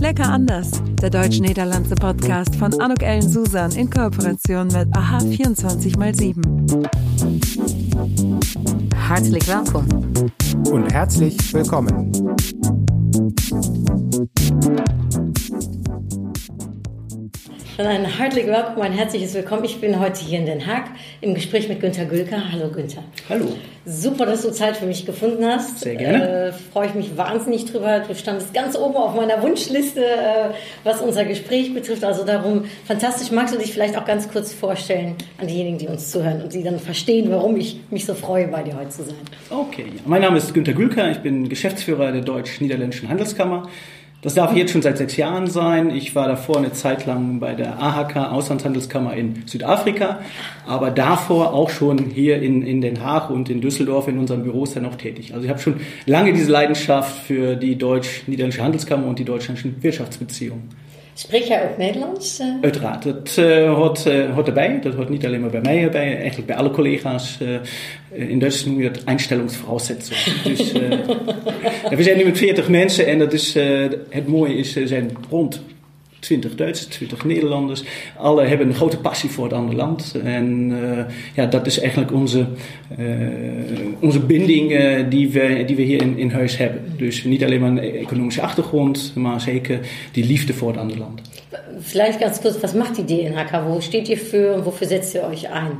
Lecker anders, der deutsch-niederlandse Podcast von Anuk Ellen Susan in Kooperation mit AHA 24x7. Herzlich willkommen. Und herzlich willkommen. Dann ein herzlich willkommen, ein herzliches Willkommen. Ich bin heute hier in Den Haag im Gespräch mit Günter Gülker. Hallo Günter. Hallo. Super, dass du Zeit für mich gefunden hast. Sehr gerne. Äh, Freue ich mich wahnsinnig drüber. Du standest ganz oben auf meiner Wunschliste, äh, was unser Gespräch betrifft. Also darum, fantastisch. Magst du dich vielleicht auch ganz kurz vorstellen an diejenigen, die uns zuhören und die dann verstehen, warum ich mich so freue, bei dir heute zu sein? Okay, mein Name ist Günter Gülker. Ich bin Geschäftsführer der Deutsch-Niederländischen Handelskammer. Das darf jetzt schon seit sechs Jahren sein. Ich war davor eine Zeit lang bei der AHK Auslandshandelskammer in Südafrika, aber davor auch schon hier in, in Den Haag und in Düsseldorf in unseren Büros dann auch tätig. Also ich habe schon lange diese Leidenschaft für die Deutsch-Niederländische Handelskammer und die deutsch-niederländischen Wirtschaftsbeziehungen. Spreek jij ook Nederlands? Uh? Uiteraard, dat uh, hoort, uh, hoort erbij. Dat hoort niet alleen maar bij mij bij, eigenlijk bij alle collega's. in Duits noem je dat Einstellungsvoraussetzung. dus, we zijn nu met 40 mensen en dat is, het mooie is, er zijn rond 20 Duitsers, 20 Nederlanders. Alle hebben een grote passie voor het andere land. En uh, ja, dat is eigenlijk onze, uh, onze binding uh, die, we, die we hier in, in huis hebben. Dus niet alleen maar een economische achtergrond, maar zeker die liefde voor het andere land. Vielleicht ganz kurz, was macht die DNHK? Wo steht ihr für und wofür setzt ihr euch ein?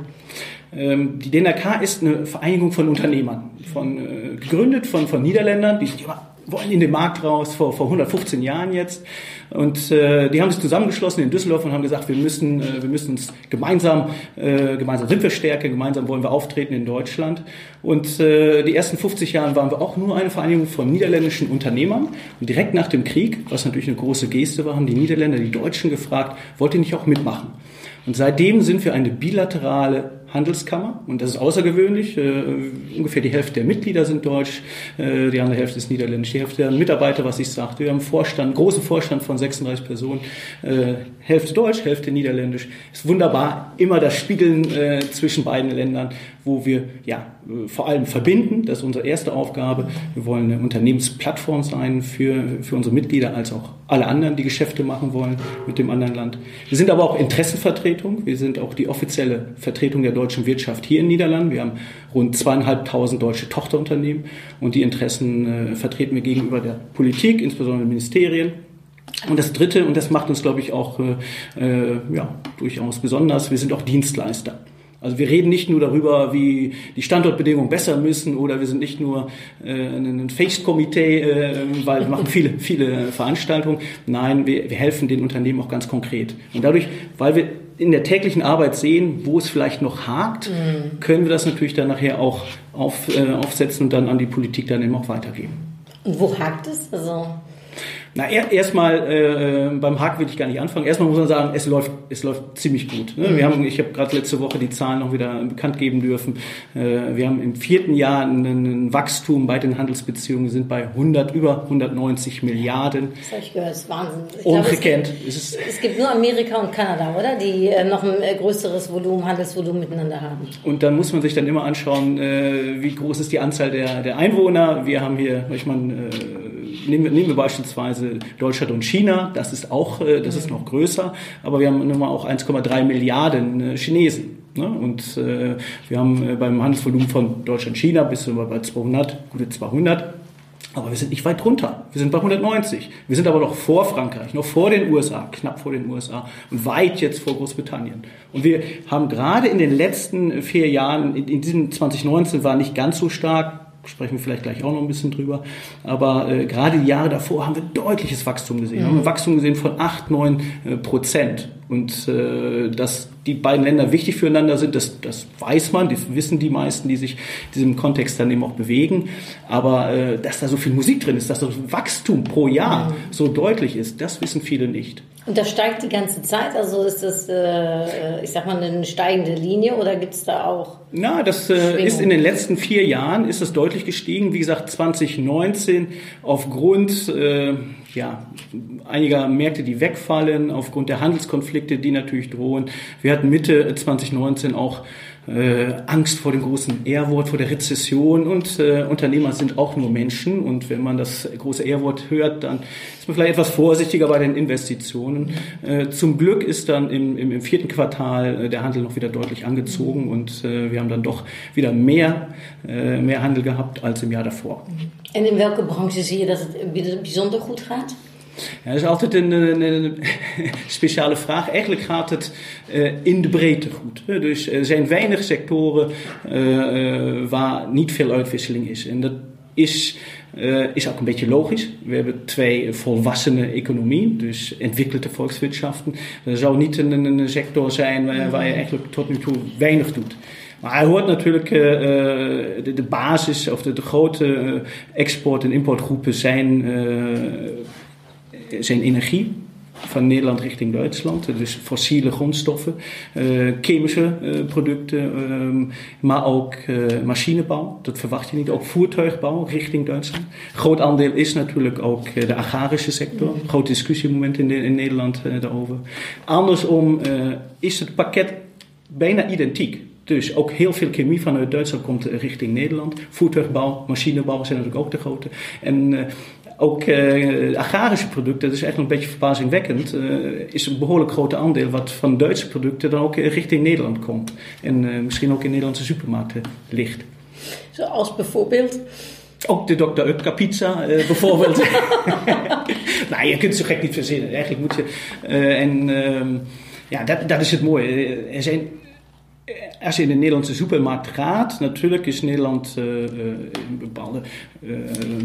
Ähm, die DNHK ist eine Vereinigung von Unternehmern, von, gegründet von, von Niederländern, die immer wollen in den Markt raus, vor, vor 115 Jahren jetzt. Und äh, die haben sich zusammengeschlossen in Düsseldorf und haben gesagt, wir müssen, äh, wir müssen uns gemeinsam, äh, gemeinsam sind wir stärker, gemeinsam wollen wir auftreten in Deutschland. Und äh, die ersten 50 Jahre waren wir auch nur eine Vereinigung von niederländischen Unternehmern. Und direkt nach dem Krieg, was natürlich eine große Geste war, haben die Niederländer die Deutschen gefragt, wollt ihr nicht auch mitmachen? Und seitdem sind wir eine bilaterale Handelskammer und das ist außergewöhnlich. Äh, ungefähr die Hälfte der Mitglieder sind deutsch, äh, die andere Hälfte ist niederländisch, die Hälfte der Mitarbeiter, was ich sagte. Wir haben Vorstand, großen Vorstand von 36 Personen, äh, Hälfte deutsch, Hälfte niederländisch. Ist wunderbar, immer das Spiegeln äh, zwischen beiden Ländern, wo wir ja vor allem verbinden. Das ist unsere erste Aufgabe. Wir wollen eine Unternehmensplattform sein für, für unsere Mitglieder als auch alle anderen, die Geschäfte machen wollen mit dem anderen Land. Wir sind aber auch Interessenvertretung. Wir sind auch die offizielle Vertretung der deutschen Wirtschaft hier in Niederlanden. Wir haben rund zweieinhalbtausend deutsche Tochterunternehmen und die Interessen äh, vertreten wir gegenüber der Politik, insbesondere Ministerien. Und das Dritte, und das macht uns, glaube ich, auch äh, äh, ja, durchaus besonders, wir sind auch Dienstleister. Also wir reden nicht nur darüber, wie die Standortbedingungen besser müssen oder wir sind nicht nur äh, ein Face-Komitee, äh, weil wir machen viele, viele Veranstaltungen. Nein, wir, wir helfen den Unternehmen auch ganz konkret. Und dadurch, weil wir in der täglichen Arbeit sehen, wo es vielleicht noch hakt, mhm. können wir das natürlich dann nachher auch auf, äh, aufsetzen und dann an die Politik dann eben auch weitergeben. Und wo hakt es? Also na, erstmal äh, beim Hack will ich gar nicht anfangen. Erstmal muss man sagen, es läuft, es läuft ziemlich gut. Ne? Wir haben, ich habe gerade letzte Woche die Zahlen noch wieder bekannt geben dürfen. Äh, wir haben im vierten Jahr ein, Wachstum bei den Handelsbeziehungen, sind bei 100 über 190 Milliarden. Das habe ich gehört, das ist Wahnsinn. Ich Ungekennt. Glaube, es, gibt, es, gibt nur Amerika und Kanada, oder? Die äh, noch ein äh, größeres Volumen, Handelsvolumen miteinander haben. Und dann muss man sich dann immer anschauen, äh, wie groß ist die Anzahl der, der Einwohner. Wir haben hier, ich meine, äh, nehmen, wir, nehmen wir beispielsweise Deutschland und China, das ist auch, äh, das ist noch größer, aber wir haben nun mal auch 1,3 Milliarden äh, Chinesen. Ne? Und äh, wir haben äh, beim Handelsvolumen von Deutschland-China bis wir bei 200, gute 200. Aber wir sind nicht weit runter. Wir sind bei 190. Wir sind aber noch vor Frankreich, noch vor den USA, knapp vor den USA und weit jetzt vor Großbritannien. Und wir haben gerade in den letzten vier Jahren, in, in diesem 2019 war nicht ganz so stark, sprechen wir vielleicht gleich auch noch ein bisschen drüber. Aber äh, gerade die Jahre davor haben wir deutliches Wachstum gesehen. Mhm. Haben wir Wachstum gesehen von 8, 9 äh, Prozent. Und äh, dass die beiden Länder wichtig füreinander sind, das, das weiß man, das wissen die meisten, die sich in diesem Kontext dann eben auch bewegen. Aber äh, dass da so viel Musik drin ist, dass das Wachstum pro Jahr mhm. so deutlich ist, das wissen viele nicht. Und das steigt die ganze Zeit? Also ist das, äh, ich sag mal, eine steigende Linie oder gibt es da auch? Na, das äh, ist in den letzten vier Jahren ist es deutlich gestiegen. Wie gesagt, 2019 aufgrund äh, ja, einiger Märkte, die wegfallen, aufgrund der Handelskonflikte, die natürlich drohen. Wir hatten Mitte 2019 auch äh, Angst vor dem großen R-Wort, vor der Rezession und äh, Unternehmer sind auch nur Menschen und wenn man das große R-Wort hört, dann ist man vielleicht etwas vorsichtiger bei den Investitionen. Äh, zum Glück ist dann im, im, im vierten Quartal äh, der Handel noch wieder deutlich angezogen und äh, wir haben dann doch wieder mehr, äh, mehr Handel gehabt als im Jahr davor. En in welke branche zie je dat het bijzonder goed gaat? Dat is altijd een, speciale vraag. Eigenlijk gaat het uh, in de breedte goed. Dus er zijn weinig sectoren uh, waar niet veel uitwisseling is. En dat is, is ook een beetje logisch. We hebben twee volwassene economieën, dus ontwikkelde volkswirtschaften. Er zou niet een, sector zijn waar, je eigenlijk tot nu toe weinig doet. Maar hij hoort natuurlijk, de, basis of de grote export- en importgroepen zijn zijn energie van Nederland richting Duitsland. Dus fossiele grondstoffen, uh, chemische uh, producten, um, maar ook uh, machinebouw. Dat verwacht je niet. Ook voertuigbouw richting Duitsland. Groot aandeel is natuurlijk ook de agrarische sector. Groot discussiemoment in, de, in Nederland daarover. Andersom is het pakket bijna identiek. Dus ook heel veel chemie vanuit Duitsland komt richting Nederland. Voertuigbouw, machinebouw zijn natuurlijk ook de grote. En ook uh, agrarische producten, dat is echt een beetje verbazingwekkend, uh, is een behoorlijk groot aandeel wat van Duitse producten dan ook richting Nederland komt. En uh, misschien ook in Nederlandse supermarkten ligt. Zoals bijvoorbeeld? Ook de Dr. Utker pizza bijvoorbeeld. nou, je kunt het zo gek niet verzinnen. Eigenlijk moet je... en ehm, ja, dat, dat is het mooie. Er zijn als je in de Nederlandse supermarkt gaat, natuurlijk is Nederland uh, in bepaalde uh,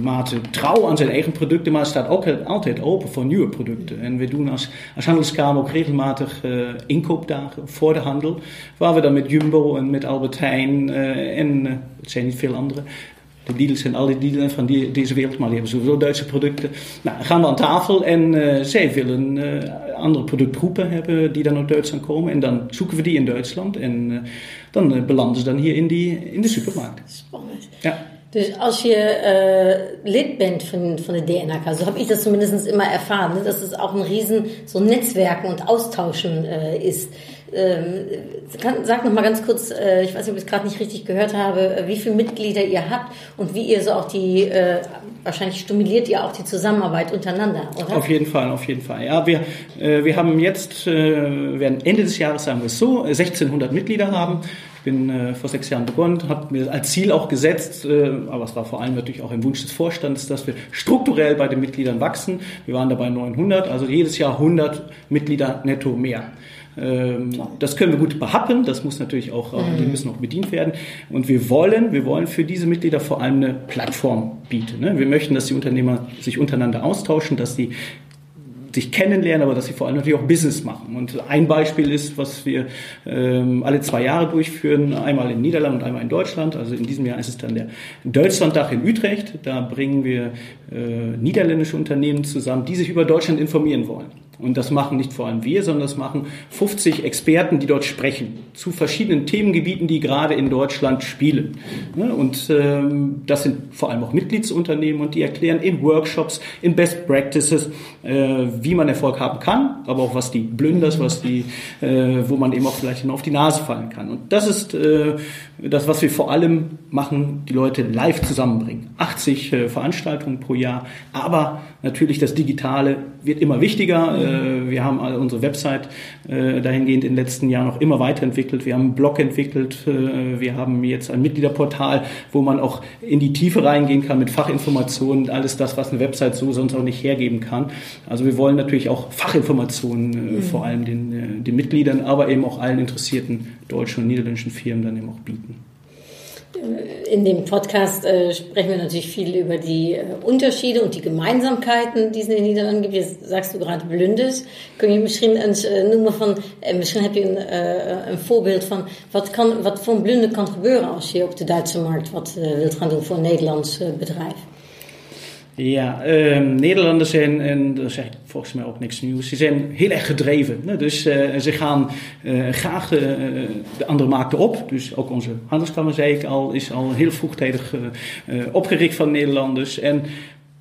mate trouw aan zijn eigen producten, maar staat ook altijd open voor nieuwe producten. En we doen als, als handelskamer ook regelmatig inkoopdagen voor de handel, waar we dan met Jumbo en met Albert Heijn en het zijn niet veel andere, de Lidl zijn al die Lidl van die, deze wereld, maar die hebben sowieso Duitse producten. Nou, gaan we aan tafel en uh, zij willen uh, andere productgroepen hebben die dan uit Duitsland komen. En dan zoeken we die in Duitsland en uh, dan belanden ze dan hier in, die, in de supermarkt. Spannend. Ja. Dus als je Lid bent von, von der DNAK, so habe ich das zumindest immer erfahren, ne, dass es auch ein riesen so Netzwerken und Austauschen ist. Ähm, kann, sag noch mal ganz kurz, äh, ich weiß nicht, ob ich es gerade nicht richtig gehört habe, wie viele Mitglieder ihr habt und wie ihr so auch die, äh, wahrscheinlich stimuliert ihr auch die Zusammenarbeit untereinander, oder? Auf jeden Fall, auf jeden Fall. Ja, wir, äh, wir haben jetzt, äh, werden Ende des Jahres, sagen wir es so, 1600 Mitglieder haben. Ich bin äh, vor sechs Jahren begonnen, habe mir als Ziel auch gesetzt, äh, aber es war vor allem natürlich auch ein Wunsch des Vorstands, dass wir strukturell bei den Mitgliedern wachsen. Wir waren dabei 900, also jedes Jahr 100 Mitglieder netto mehr. Ähm, das können wir gut behappen, das muss natürlich auch, mhm. die müssen auch bedient werden. Und wir wollen, wir wollen für diese Mitglieder vor allem eine Plattform bieten. Ne? Wir möchten, dass die Unternehmer sich untereinander austauschen, dass die sich kennenlernen, aber dass sie vor allem natürlich auch Business machen. Und ein Beispiel ist, was wir ähm, alle zwei Jahre durchführen, einmal in Niederland und einmal in Deutschland. Also in diesem Jahr ist es dann der Deutschlanddach in Utrecht. Da bringen wir äh, niederländische Unternehmen zusammen, die sich über Deutschland informieren wollen. Und das machen nicht vor allem wir, sondern das machen 50 Experten, die dort sprechen, zu verschiedenen Themengebieten, die gerade in Deutschland spielen. Und ähm, das sind vor allem auch Mitgliedsunternehmen und die erklären in Workshops, in Best Practices, äh, wie man Erfolg haben kann, aber auch was die Blünders, was die, äh, wo man eben auch vielleicht auf die Nase fallen kann. Und das ist äh, das, was wir vor allem machen, die Leute live zusammenbringen. 80 äh, Veranstaltungen pro Jahr, aber natürlich das Digitale wird immer wichtiger. Äh, wir haben unsere Website äh, dahingehend in den letzten Jahren noch immer weiterentwickelt. Wir haben einen Blog entwickelt. Äh, wir haben jetzt ein Mitgliederportal, wo man auch in die Tiefe reingehen kann mit Fachinformationen. Alles das, was eine Website so sonst auch nicht hergeben kann. Also wir wollen natürlich auch Fachinformationen mhm. vor allem den, den Mitgliedern, aber eben auch allen interessierten deutschen und niederländischen Firmen dann eben auch bieten. In dem Podcast äh, sprechen wir natürlich viel über die äh, Unterschiede und die Gemeinsamkeiten, die es in den Niederlanden gibt. Jetzt sagst du gerade Blundes. Kun je misschien eens uh, noemen van, uh, misschien heb je een, uh, een voorbeeld van wat, kan, wat voor een blunde kan gebeuren als je op de Duitse markt wat wilt gaan doen voor een Nederlands bedrijf? Ja, uh, Nederlanders zijn, en zeg ik volgens mij ook niks nieuws, ze zijn heel erg gedreven. Dus uh, ze gaan uh, graag de, de, andere markten op. Dus ook onze handelskamer, zei ik al, is al heel vroegtijdig opgericht van Nederlanders. En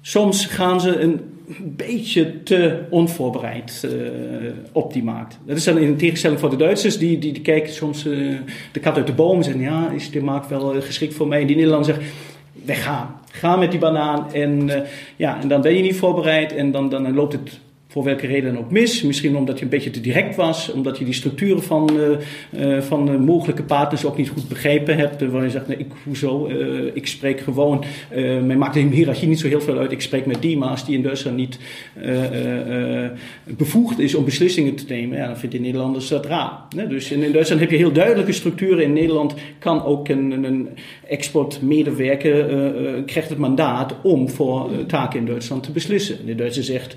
soms gaan ze een beetje te onvoorbereid op die markt. Dat is dan in tegenstelling voor de Duitsers, die, die, die kijken soms de kat uit de boom en zeggen: Ja, is die markt wel geschikt voor mij? En die Nederlander zegt: Wij gaan. Ga met die banaan. En, uh, ja, en dan ben je niet voorbereid en dan, dan loopt het voor welke reden ook mis. Misschien omdat je een beetje te direct was, omdat je die structuren van, uh, van mogelijke partners ook niet goed begrepen hebt. Uh, waar je zegt, nee, ik, hoezo? ik spreek gewoon, mij maakt de hiërarchie niet zo heel veel uit. Ik spreek met die, maar als die in Duitsland niet bevoegd is om beslissingen te nemen, ja, dan vindt de Nederlanders dat raar. Dus in, in, Duitsland heb je heel duidelijke structuren. In Nederland kan ook een, een exportmedewerker, krijgt het mandaat om voor taken in Duitsland te beslissen. De Duitser zegt,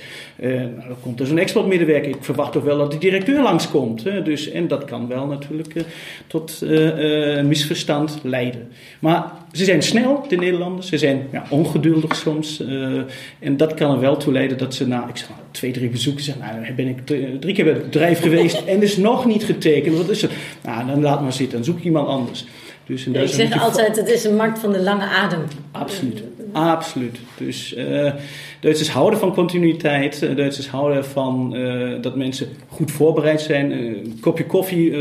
er komt dus een exportmedewerker. Ik verwacht toch wel dat de directeur langskomt. Hè? Dus, en dat kan wel natuurlijk uh, tot uh, misverstand leiden. Maar ze zijn snel, de Nederlanders. Ze zijn ja, ongeduldig soms. En dat kan er wel toe leiden dat ze na ik zeg twee, drie bezoeken zeggen... Nou, ben ik drie keer bij het bedrijf geweest en is nog niet getekend. Wat is het? Nou, dan laat maar zitten. Dan zoek ik iemand anders. Dus ik zeg altijd, het is een markt van de lange adem. Absoluut, absoluut. Dus uh, Duitsers houden van continuïteit. Uh, Duitsers houden van uh, dat mensen goed voorbereid zijn. Een kopje koffie,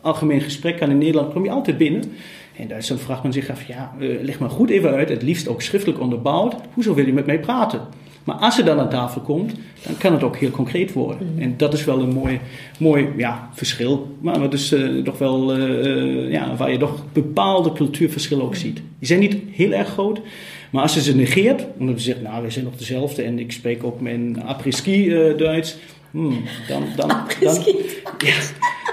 algemeen gesprek kan in Nederland, kom je altijd binnen. In Duitsland vraagt men zich af, ja, leg maar goed even uit, het liefst ook schriftelijk onderbouwd. Hoezo wil je met mij praten? Maar als je dan aan tafel komt, dan kan het ook heel concreet worden. Mhm. En dat is wel een mooi, mooi ja, verschil. Maar is uh, toch wel, uh, ja, waar je toch bepaalde cultuurverschillen ook ziet. Die zijn niet heel erg groot. Maar als je ze negeert, omdat je zegt, nou, we zijn nog dezelfde en ik spreek ook mijn après-ski uh, Duits, hmm, dan, dan, dan, dan, ja,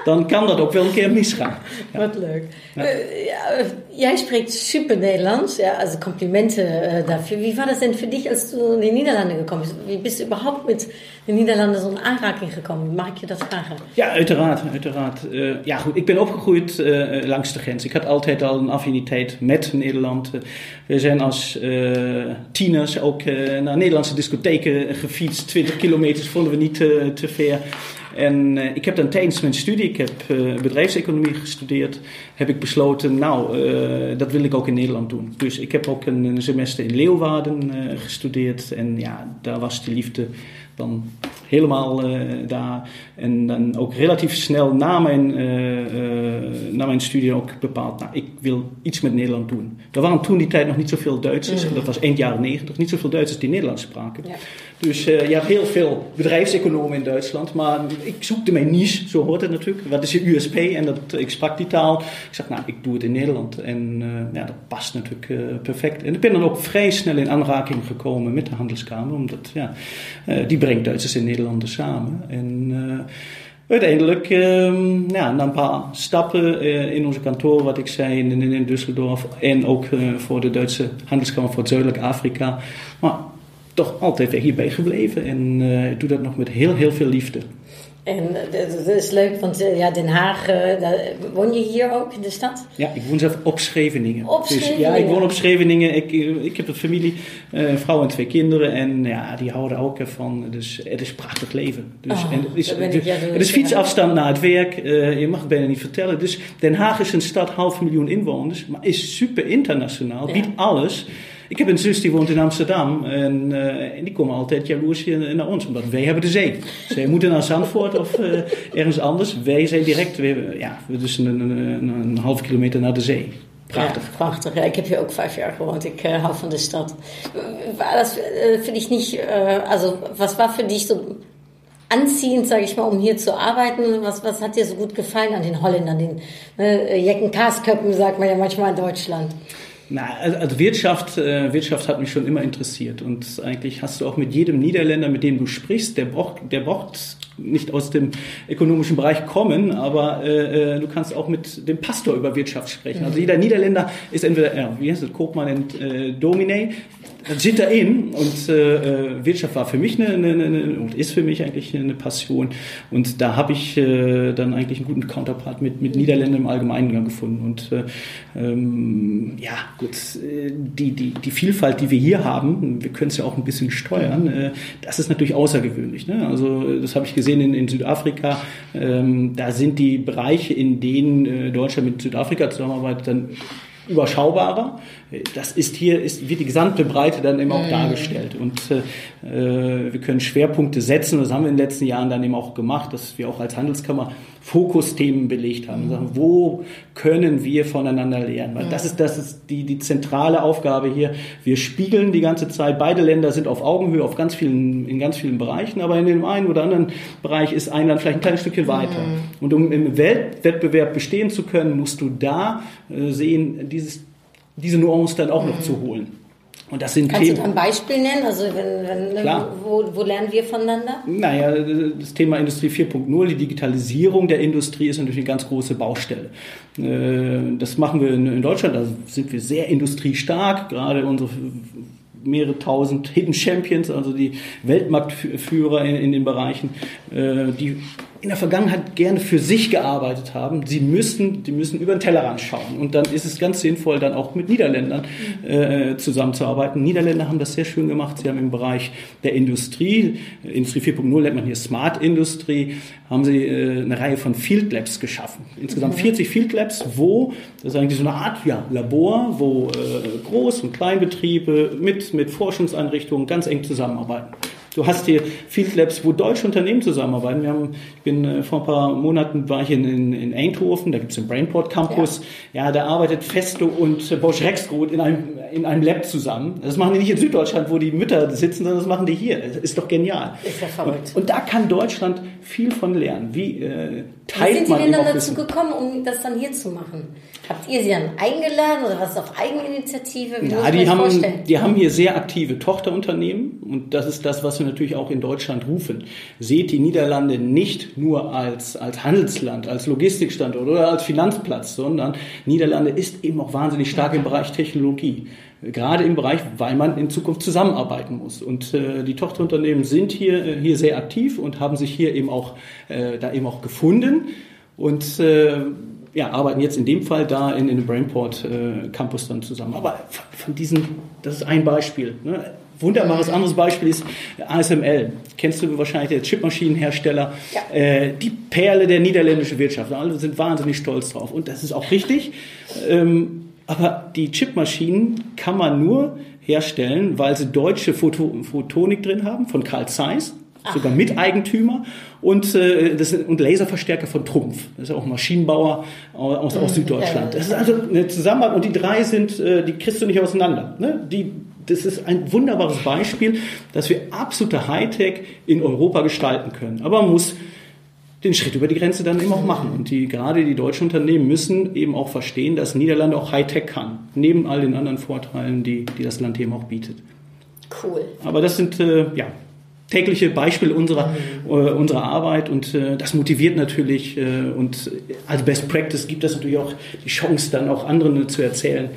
dan kan dat ook wel een keer misgaan. Ja. Wat leuk. Ja. Uh, ja, jij spricht super Nederlands, ja, also Komplimenten uh, dafür. Wie war das denn für dich, als du in die Niederlande gekommen bist? Wie bist du überhaupt mit den Niederlanden so in aanraking gekomen? Mag ik je dat vragen? Ja, uiteraard. uiteraard. Uh, ja, goed. Ik ben opgegroeid langs de grens. Ik had altijd al een affiniteit met Nederland. we zijn als tieners ook naar Nederlandse discotheken gefietst. 20 kilometers vonden we niet te ver. En uh, ik heb dan tijdens mijn studie, ik heb uh, bedrijfseconomie gestudeerd, heb ik besloten, nou, dat wil ik ook in Nederland doen. Dus ik heb ook een, een semester in Leeuwarden gestudeerd en ja, daar was de liefde dan helemaal uh, daar. En dan ook relatief snel na mijn, uh, uh, na mijn studie ook bepaald, nou, ik wil iets met Nederland doen. Er waren toen die tijd nog niet zoveel Duitsers, mm. dat was eind jaren negentig, niet zoveel Duitsers die Nederlands spraken. Ja. Dus je hebt heel veel bedrijfseconomen in Duitsland, maar ik zoekte mijn niche, zo hoort het natuurlijk. Wat is je USP? En dat, ik sprak die taal. Ik zeg, nou, ik doe het in Nederland. En ja, dat past natuurlijk perfect. En ik ben dan ook vrij snel in aanraking gekomen met de Handelskamer, omdat ja, die brengt Duitsers in Nederlanders samen. En uh, uiteindelijk, ja, na een paar stappen uh, in onze kantoor, wat ik zei, in, Düsseldorf en ook voor de Duitse Handelskamer voor Zuidelijk Afrika, maar toch altijd hierbij gebleven en ik doe dat nog met heel, heel veel liefde. En dat is leuk, want eh, ja, Den Haag, uh, woon je hier ook in de stad? Ja, ik woon zelf op Scheveningen. Op dus, Ja, ik woon op Scheveningen. Ik, eh, ik heb een familie, een vrouw en twee kinderen. En ja, die houden ook ervan. Dus het is prachtig leven. Dus, oh, en het is, het, het is fietsafstand naar het werk. je mag het bijna niet vertellen. Dus Den Haag is een stad, half miljoen inwoners. Maar is super internationaal, biedt alles. Ik heb een zus die woont in Amsterdam en, uh, en die komen altijd jaloers naar ons, omdat wij hebben de zee. Zij moeten naar Zandvoort of uh, ergens anders. Wij zijn direct, weer, ja, dus een, een, een, half kilometer naar de zee. Prachtig. Ja, prachtig. Ja, ik heb hier ook vijf jaar gewoond. Ik uh, hou van de stad. War das für dich nicht, uh, also was war für dich so anziehend, sage ich mal, um hier zu arbeiten? Was, was hat dir so gut gefallen an den Holländern, den äh, Jecken-Kasköppen, sagt man ja manchmal in Deutschland? Na, also Wirtschaft, äh, Wirtschaft hat mich schon immer interessiert. Und eigentlich hast du auch mit jedem Niederländer, mit dem du sprichst, der braucht, der braucht nicht aus dem ökonomischen Bereich kommen, aber äh, äh, du kannst auch mit dem Pastor über Wirtschaft sprechen. Also jeder Niederländer ist entweder, ja, wie heißt es, Koopmann und äh, Domine, zit in und äh, Wirtschaft war für mich eine, eine, eine, und ist für mich eigentlich eine Passion und da habe ich äh, dann eigentlich einen guten Counterpart mit, mit Niederländern im Allgemeinen gefunden und äh, ähm, ja gut, die, die, die Vielfalt, die wir hier haben, wir können es ja auch ein bisschen steuern, äh, das ist natürlich außergewöhnlich. Ne? Also das habe ich gesehen in, in Südafrika, ähm, da sind die Bereiche, in denen äh, Deutschland mit Südafrika zusammenarbeitet, dann überschaubarer. Das ist hier, ist, wird die gesamte Breite dann eben auch mm. dargestellt. Und äh, wir können Schwerpunkte setzen. Das haben wir in den letzten Jahren dann eben auch gemacht, dass wir auch als Handelskammer Fokusthemen belegt haben. Sagen, wo können wir voneinander lernen? Weil das ist, das ist die, die zentrale Aufgabe hier. Wir spiegeln die ganze Zeit. Beide Länder sind auf Augenhöhe auf ganz vielen, in ganz vielen Bereichen, aber in dem einen oder anderen Bereich ist ein Land vielleicht ein kleines Stückchen weiter. Mhm. Und um im Weltwettbewerb bestehen zu können, musst du da äh, sehen, dieses, diese Nuance dann auch mhm. noch zu holen. Und das sind Kannst Themen, du ein Beispiel nennen? Also wenn, wenn, ne, wo, wo, lernen wir voneinander? Naja, das Thema Industrie 4.0, die Digitalisierung der Industrie ist natürlich eine ganz große Baustelle. Äh, das machen wir in Deutschland, da sind wir sehr industriestark, gerade unsere mehrere tausend Hidden Champions, also die Weltmarktführer in, in den Bereichen, äh, die in der Vergangenheit gerne für sich gearbeitet haben. Sie müssen, die müssen über den Tellerrand schauen. Und dann ist es ganz sinnvoll, dann auch mit Niederländern äh, zusammenzuarbeiten. Niederländer haben das sehr schön gemacht. Sie haben im Bereich der Industrie, Industrie 4.0 nennt man hier Smart Industrie, haben sie äh, eine Reihe von Field Labs geschaffen. Insgesamt 40 Field Labs, wo, das ist eigentlich so eine Art ja, Labor, wo äh, Groß- und Kleinbetriebe mit, mit Forschungseinrichtungen ganz eng zusammenarbeiten. Du hast hier Field Labs, wo deutsche Unternehmen zusammenarbeiten. Wir haben, ich bin äh, vor ein paar Monaten war ich in, in, in Eindhoven, da gibt es den Brainport Campus. Ja. ja. da arbeitet Festo und äh, Bosch Rexroth in einem, in einem Lab zusammen. Das machen die nicht in Süddeutschland, wo die Mütter sitzen, sondern das machen die hier. Das ist doch genial. Ist ja verrückt. Und, und da kann Deutschland viel von lernen. Wie äh, teilt Wie sind man Sie denn dann dazu gekommen, um das dann hier zu machen? Habt ihr sie dann eingeladen oder was auf Eigeninitiative? Wie ja, die haben, die haben hier sehr aktive Tochterunternehmen und das ist das, was wir natürlich auch in Deutschland rufen. Seht die Niederlande nicht nur als, als Handelsland, als Logistikstandort oder als Finanzplatz, sondern Niederlande ist eben auch wahnsinnig stark im Bereich Technologie. Gerade im Bereich, weil man in Zukunft zusammenarbeiten muss. Und äh, die Tochterunternehmen sind hier, äh, hier sehr aktiv und haben sich hier eben auch, äh, da eben auch gefunden. Und äh, ja, arbeiten jetzt in dem Fall da in, in dem Brainport äh, Campus dann zusammen. Aber von diesen, das ist ein Beispiel. Ne? Wunderbares anderes Beispiel ist ASML. Kennst du wahrscheinlich der Chipmaschinenhersteller? Ja. Äh, die Perle der niederländischen Wirtschaft. Alle sind wahnsinnig stolz drauf. Und das ist auch richtig. Ähm, aber die Chipmaschinen kann man nur herstellen, weil sie deutsche Photo Photonik drin haben von Carl Zeiss sogar Miteigentümer und, äh, das, und Laserverstärker von Trumpf. Das ist auch Maschinenbauer aus, aus Süddeutschland. Das ist also eine Zusammenarbeit und die drei sind, äh, die kriegst du nicht auseinander. Ne? Die, das ist ein wunderbares Beispiel, dass wir absolute Hightech in Europa gestalten können. Aber man muss den Schritt über die Grenze dann eben auch machen. Und die, gerade die deutschen Unternehmen müssen eben auch verstehen, dass Niederlande auch Hightech kann. Neben all den anderen Vorteilen, die, die das Land eben auch bietet. Cool. Aber das sind, äh, ja, tägliche Beispiel unserer, mhm. äh, unserer Arbeit und äh, das motiviert natürlich äh, und als Best Practice gibt das natürlich auch die Chance, dann auch anderen zu erzählen.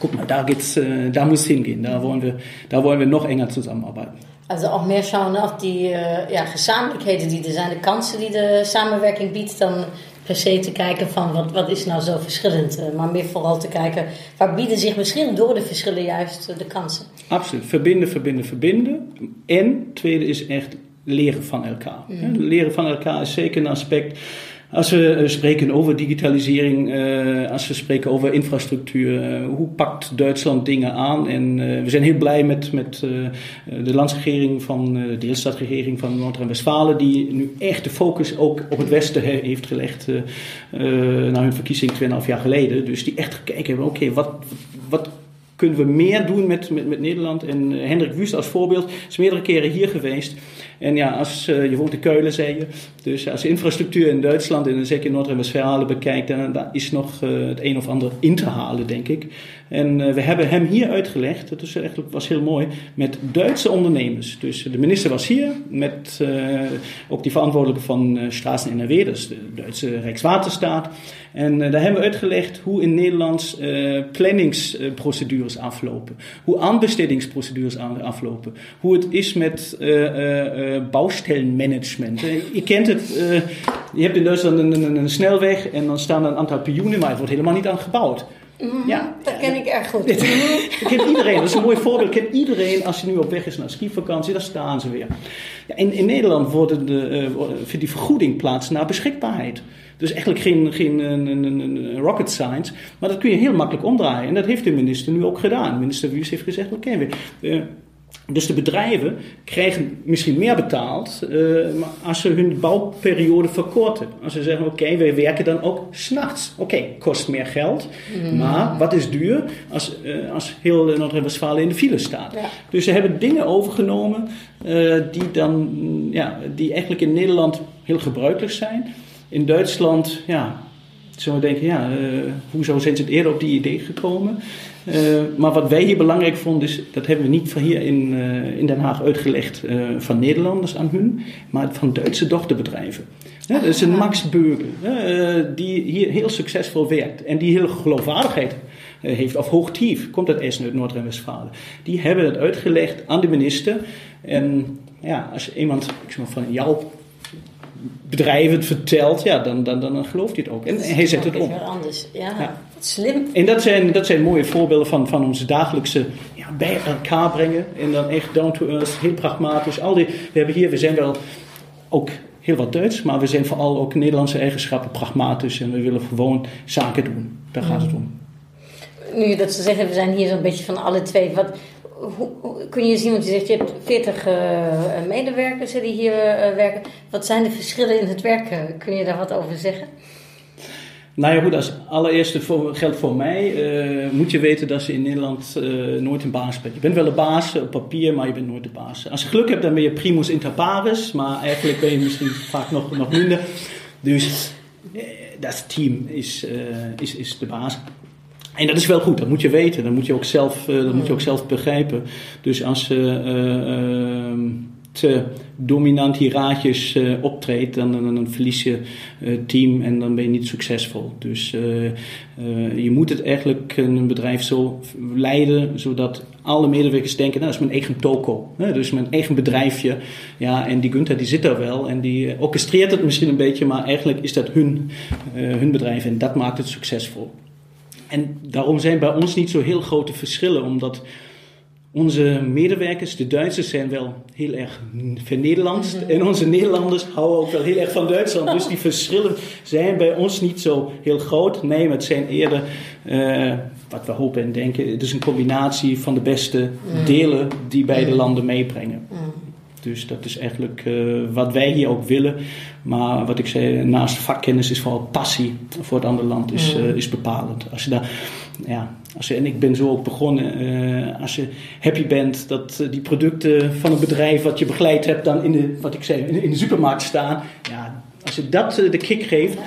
Guck mal, da geht's, äh, da muss hingehen, da wollen wir, da wollen wir noch enger zusammenarbeiten. Also auch mehr schauen auf die uh, ja, gezamenlijkheden die er zijn, de kansen die de samenwerking biedt, dan per se te kijken van wat, wat is nou zo verschillend. Eh, maar meer vooral te kijken waar bieden zich misschien door de verschillen juist eh, de kansen. Absoluut. Verbinden, verbinden, verbinden. En tweede is echt leren van elkaar. Mm. Leren van elkaar is zeker een aspect Als we eh, spreken over digitalisering, uh, als we spreken over infrastructuur, uh, hoe pakt Duitsland dingen aan? En we zijn heel blij met, met de landsregering van de deelstaatregering van Noord-Rijn-Westfalen, die nu echt de focus ook op het Westen heeft gelegd na hun verkiezing 2,5 jaar geleden. Dus die echt gekeken hebben, oké, wat, wat kunnen we meer doen met, met, met Nederland? En Hendrik Wust als voorbeeld is meerdere keren hier geweest. En ja, als uh, je woont in Keulen, zei je. Dus als je infrastructuur in Duitsland en zeker Noord-Rijn-Westfalen bekijkt, dan, dan is nog uh, het een of ander in te halen, denk ik. En uh, we hebben hem hier uitgelegd, dat is echt, was heel mooi, met Duitse ondernemers. Dus de minister was hier met ook die verantwoordelijke van Straßen NRW, dat is de Duitse Rijkswaterstaat. En daar hebben we uitgelegd hoe in Nederlands planningsprocedures aflopen, hoe aanbestedingsprocedures aflopen, hoe het is met Baustellenmanagement. Äh, ihr kennt het, äh, je hebt in Duitsland een, een, een, snelweg en dan staan er een aantal pioenen, maar het wordt helemaal niet aan gebouwd. Ja, dat ken ik erg goed. dat kent iedereen, dat is een mooi voorbeeld. kent iedereen als je nu op weg is naar skivakantie, daar staan ze weer. Ja, in, in Nederland wordt de, uh, vindt die vergoeding plaats naar beschikbaarheid. Dus eigenlijk geen, geen een, een, een rocket science, maar dat kun je heel makkelijk omdraaien. En dat heeft de minister nu ook gedaan. Minister Wies heeft gezegd, oké, okay, we, dus de bedrijven krijgen misschien meer betaald uh, als ze hun bouwperiode verkorten. Als ze zeggen, oké, okay, wij werken dan ook s'nachts. Oké, okay, kost meer geld, mm. maar wat is duur als, uh, als heel Noord-Rijn-Westfalen in de file staat. Ja. Dus ze hebben dingen overgenomen uh, die, dan, ja, die eigenlijk in Nederland heel gebruikelijk zijn. In Duitsland, ja, zullen we denken, ja, hoezo zijn ze eerder op die idee gekomen? Uh, maar wat wij hier belangrijk vonden, is, dat hebben we niet van hier in, uh, in Den Haag uitgelegd van Nederlanders aan hun, maar van Duitse dochterbedrijven. Ja, dat is een Max Beugel, die hier heel succesvol werkt en die heel geloofwaardigheid heeft, of hoogtief, komt uit Essen, uit Noord-Rijn-Westfalen. Die hebben het uitgelegd aan de minister. En ja, als iemand ik zeg maar, van jouw bedrijf het vertelt, ja, dan, dan, dan, gelooft hij het ook. En hij zet het om. anders, ja. ja. Slim. En dat zijn, dat zijn mooie voorbeelden van, van onze dagelijkse ja, bij elkaar brengen. En dan echt down to earth, heel pragmatisch. Al die, we hebben hier, we zijn wel ook heel wat Duits, maar we zijn vooral ook Nederlandse eigenschappen pragmatisch. En we willen gewoon zaken doen. Daar gaat het om. Nu dat ze zeggen, we zijn hier zo'n beetje van alle twee. Wat, kun je zien, want je zegt je hebt 40 uh, medewerkers die hier uh, werken. Wat zijn de verschillen in het werken? Kun je daar wat over zeggen? Nou ja, goed, als allereerste voor, geldt voor mij, uh, moet je weten dat je in Nederland nooit een baas bent. Je bent wel een baas op papier, maar je bent nooit de baas. Als je geluk hebt, dan ben je primus inter pares, maar eigenlijk ben je misschien vaak nog, nog minder. Dus dat team is, is, is de baas. En dat is wel goed, dat moet je weten, dat moet je ook zelf, dat moet je ook zelf begrijpen. Dus als ehm, te dominant hiërarchisch optreedt, dan, dan, dan, verlies je team en dan ben je niet succesvol. Dus je moet het eigenlijk een bedrijf zo leiden, zodat alle medewerkers denken, nou, dat is mijn eigen toko, hè, dus mijn eigen bedrijfje. Ja, en die Gunther die zit daar wel en die orchestreert het misschien een beetje, maar eigenlijk is dat hun, hun bedrijf en dat maakt het succesvol. En daarom zijn bij ons niet zo heel grote verschillen, omdat onze medewerkers, de Duitsers, zijn wel heel erg vernederlandst. Mm En onze Nederlanders houden ook wel heel erg van Duitsland. Dus die verschillen zijn bij ons niet zo heel groot. Nee, maar het zijn eerder, uh, wat we hopen en denken, het is een combinatie van de beste mhm. delen die beide mhm. landen meebrengen. Mhm. Dus dat is eigenlijk uh, wat wij hier ook willen. Maar wat ik zei, naast vakkennis is vooral passie voor het andere land is, uh, is bepalend. Als je daar, ja, als je, en ik ben zo ook begonnen, uh, als je happy bent dat die producten van een bedrijf wat je begeleid hebt dan in de, wat ik zei, in, in de supermarkt staan. Ja, als je dat de kick geeft,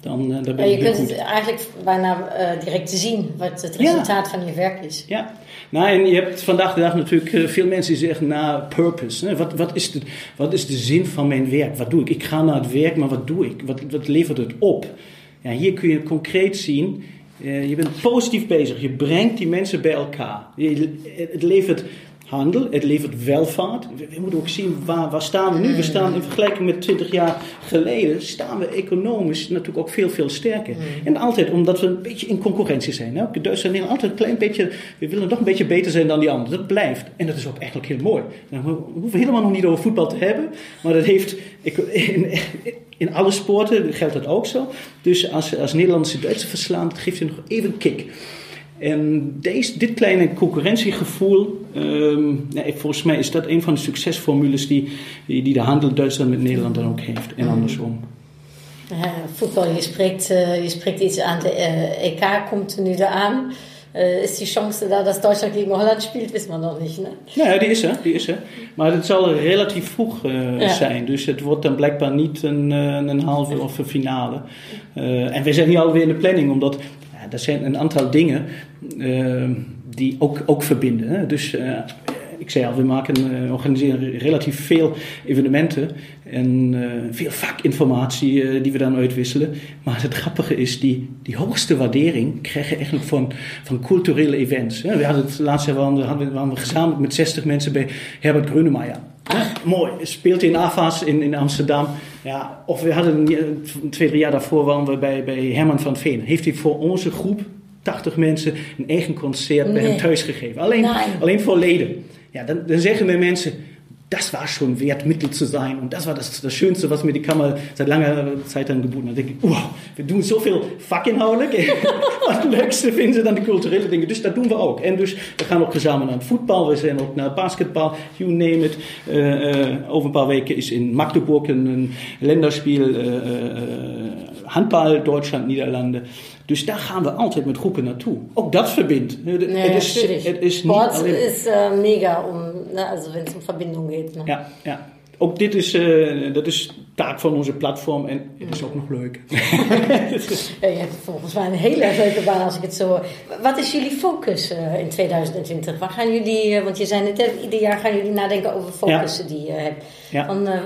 dan, dan ben je, je kunt het eigenlijk bijna direct zien wat het resultaat van je werk is. Ja, nou, en je hebt vandaag de dag natuurlijk eh, veel mensen die zeggen, nou, purpose. Wat, wat, is de, wat is de zin van mijn werk? Wat doe ik? Ik ga naar het werk, maar wat doe ik? Wat, wat levert het op? Ja, hier kun je concreet zien, uh, je bent positief bezig. Je brengt die mensen bij elkaar. Je, het levert handel, het levert welvaart. We, moeten ook zien waar, waar staan we nu. We staan in vergelijking met 20 jaar geleden, staan we economisch natuurlijk ook veel, veel sterker. Mm. En altijd omdat we een beetje in concurrentie zijn. Hè? Duitsland en altijd een klein beetje, we willen nog een beetje beter zijn dan die anderen. Dat blijft. En dat is ook eigenlijk heel mooi. Nou, we hoeven helemaal nog niet over voetbal te hebben, maar dat heeft in, in alle sporten geldt dat ook zo. Dus als, als Nederlandse Duitsers verslaan, dat geeft je nog even een kick. En deze, dit kleine concurrentiegevoel, um, ja, volgens mij is dat een van de succesformules die, die, de handel Duitsland met Nederland dan ook heeft en andersom. Ja, voetbal, je spreekt, uh, je spreekt iets aan, de uh, EK komt er nu eraan. Uh, ist die Chance da, dass Deutschland gegen Holland spielt, wissen we nog niet. Ne? Ja, die is er, die is er. Maar het zal relatief vroeg uh, ja. zijn. Dus het wordt dan blijkbaar niet een, een halve of een finale. Uh, en we zijn hier alweer in de planning, omdat er zijn een aantal dingen uh, die ook, ook verbinden. Dus uh, ik zei al, we maken, uh, organiseren relatief veel evenementen en veel vakinformatie die we dan uitwisselen. Maar het grappige is, die, die hoogste waardering krijgen eigenlijk van, van culturele events. We hadden het laatste jaar waren, waren we gezamenlijk met 60 mensen bij Herbert Grönemeyer. Ja, mooi. Speelt in AFAS in, in Amsterdam. Ja, of we hadden twee, drie jaar daarvoor waren we bij, bij Herman van Veen. Heeft hij voor onze groep 80 mensen een eigen concert bij hem thuis gegeven. Alleen, alleen voor leden. Ja, dan, dan zeggen mir mensen, das war schon wert, Mittel zu sein. Und das war das, das Schönste, was mir die Kammer seit langer Zeit dann geboten hat. Denk ik, wow, we doen zoveel vakinhoudelijk. maar het leukste vinden ze dan de culturele dingen. Dus dat doen we ook. En dus we gaan ook samen naar het voetbal. We zijn ook. You name it. Eh, eh, over een paar weken is in Magdeburg een, een Länderspiel eh, handbal Duitsland, Niederlande. Dus daar gaan we altijd met groepen naartoe. Ook dat verbindt. Eh, Nee, het, is, het is Sport alleen... äh, mega, um, ne, also wenn es um Verbindung geht. Ne? Ja, ja. Ook dit is, eh, dat is taak van onze platform en het is ook nog leuk. Ja, je hebt volgens mij een hele leuke baan als ik het zo... Wat is jullie focus eh, in 2020? Waar gaan jullie... eh, want je zei net, ieder jaar gaan jullie nadenken over focussen die je hebt. Ja. Van, eh,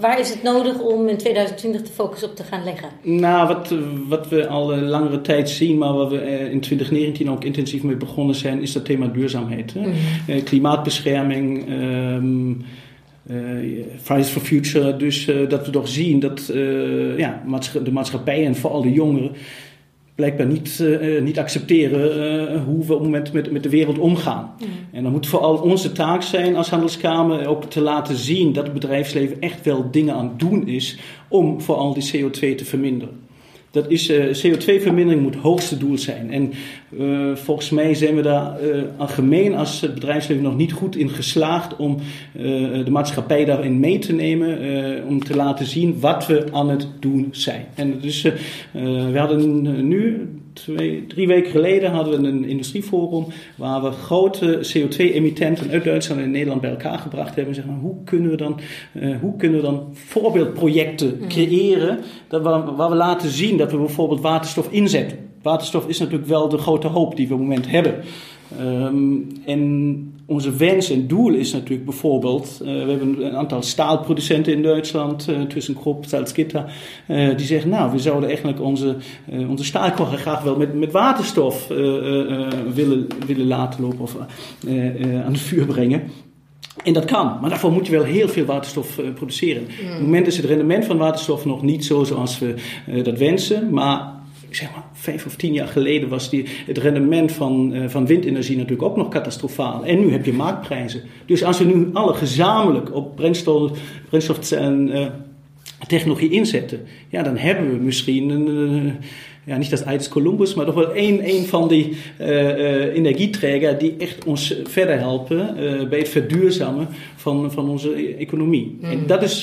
waar is het nodig om in 2020 de focus op te gaan leggen? Nou, wat, wat we al langere tijd zien, maar waar we eh, in 2019 ook intensief mee begonnen zijn, is dat thema duurzaamheid. Hè? Eh, klimaatbescherming, eh, Fridays for Future. Dus dat we toch zien dat ja, de maatschappij en vooral de jongeren blijkbaar niet, eh, eh, niet accepteren eh, hoe we op het moment met, met de wereld omgaan. En dan moet vooral onze taak zijn als handelskamer ook te laten zien dat het bedrijfsleven echt wel dingen aan het doen is om vooral die CO2 te verminderen. Dat is, eh, CO2-vermindering moet het hoogste doel zijn. En eh, volgens mij zijn we daar eh, algemeen als het bedrijfsleven nog niet goed in geslaagd om de maatschappij daarin mee te nemen. om te laten zien wat we aan het doen zijn. En dus we hadden nu, twee, drie weken geleden, hadden we een industrieforum waar we grote CO2-emittenten uit Duitsland en Nederland bij elkaar gebracht hebben. En zeggen, hoe kunnen we dan, eh, hoe kunnen we dan voorbeeldprojecten creëren dat we, waar we laten zien dat we bijvoorbeeld waterstof inzetten. Waterstof is natuurlijk wel de grote hoop die we op het moment hebben. Ehm, en onze wens en doel is natuurlijk bijvoorbeeld, eh, we hebben een aantal staalproducenten in Duitsland, uh, ThyssenKrupp, Salzgitter, uh, die zeggen, nou, we zouden eigenlijk onze, onze graag wel met, met waterstof willen, willen laten lopen of aan het vuur brengen. En dat kan, maar daarvoor moet je wel heel veel waterstof produceren. Op het moment is het rendement van waterstof nog niet zo zoals we dat wensen, maar zeg maar vijf of tien jaar geleden was die, het rendement van, uh, van windenergie natuurlijk ook nog catastrofaal. En nu heb je marktprijzen. Dus als we nu alle gezamenlijk op brandstof, brandstof en technologie inzetten, ja, dan hebben we misschien een ja, niet als Eids Columbus, maar toch wel één, één van die uh, energieträger die echt ons verder helpen uh, bij het verduurzamen van, van onze economie. Mm. En dat is,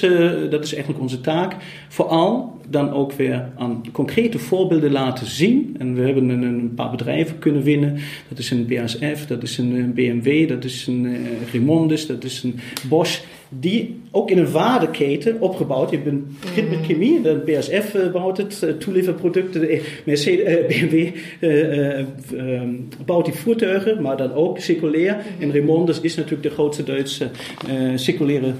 dat is eigenlijk onze taak. Vooral dan ook weer aan concrete voorbeelden laten zien. En we hebben een, een paar bedrijven kunnen winnen. Dat is een BASF, dat is een BMW, dat is een Remondis, dat is een Bosch. Die ook in een waardeketen opgebouwd. Je begint met chemie, de BASF uh, bouwt het, uh, toelieverproducten, de Mercedes, uh, BMW bouwt die voertuigen, maar dan ook circulair. En Remondis is natuurlijk de grootste Duitse circulaire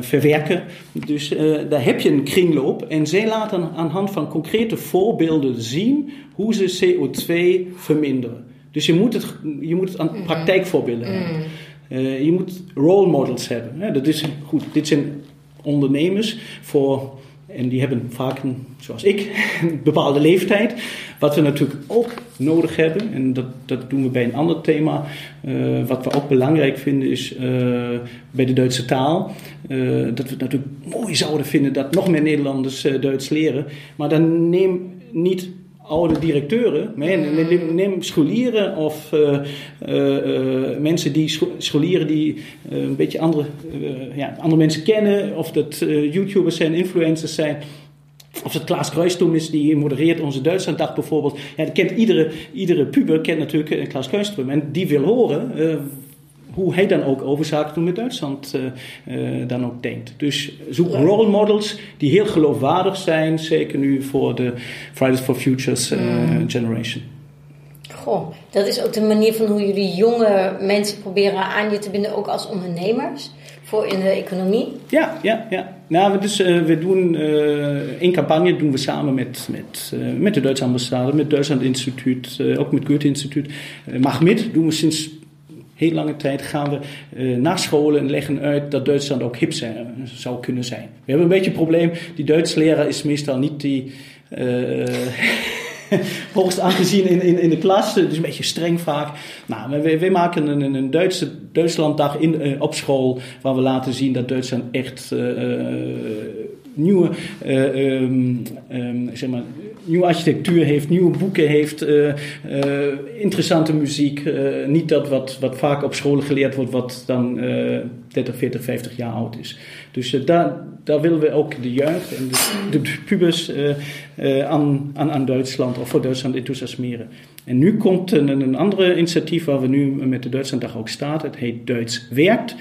verwerker. Dus daar heb je een kringloop. En zij laten aan hand van concrete voorbeelden zien hoe ze CO2 verminderen. Dus je moet het, je moet het aan praktijkvoorbeelden hebben. Uh, je moet role models hebben. Dat is goed. Dit zijn ondernemers voor, en die hebben vaak, zoals ik, een bepaalde leeftijd. Wat we natuurlijk ook nodig hebben, en dat, dat doen we bij een ander thema. Uh, wat we ook belangrijk vinden is uh, bij de Duitse taal. dat we het natuurlijk mooi zouden vinden dat nog meer Nederlanders Duits leren. Maar dan neem niet oude directeuren, neem, neem scholieren of uh, uh, uh, mensen die scho scholieren die een beetje andere, ja, andere mensen kennen, of dat YouTubers zijn, influencers zijn. Of het Klaas Kruistum is, die modereert onze Duitslanddag bijvoorbeeld. Ja, dat kent iedere, iedere puber kent natuurlijk Klaas Kruistum. En die wil horen hoe hij dan ook over zaken doen met Duitsland uh, uh, dan ook denkt. Dus zoek role models die heel geloofwaardig zijn, zeker nu voor de Fridays for Futures uh, mm. generation. Goh, dat is ook de manier van hoe jullie jonge mensen proberen aan je te binden, ook als ondernemers, voor in de economie. Ja, ja, ja. Nou, dus, we doen één campagne doen we samen met, met, met de Duitse ambassade, met het Duitsland Instituut, ook met Goethe Instituut. Mag mit doen we sinds heel lange tijd gaan we uh, naar scholen en leggen uit dat Duitsland ook hip zijn, zou kunnen zijn. We hebben een beetje een probleem. Die Duits leraar is meestal niet die. Uh, hoogst aangezien in, in, in de klas. Dus een beetje streng vaak. Nou, wij maken een, een Duitse, Duitslanddag in, uh, op school. Waar we laten zien dat Duitsland echt nieuwe, um, um, zeg maar, nieuwe architectuur heeft, nieuwe boeken heeft, uh, uh, interessante muziek. Niet dat wat, wat vaak op scholen geleerd wordt, wat dan 30, 40, 50 jaar oud is. Dus daar, daar willen we ook de jeugd en de, de pubers aan, aan, aan Duitsland of voor Duitsland enthousiasmeren. En nu komt een, een andere initiatief waar we nu met de Duitslanddag ook staan. Het heet Duits Werkt.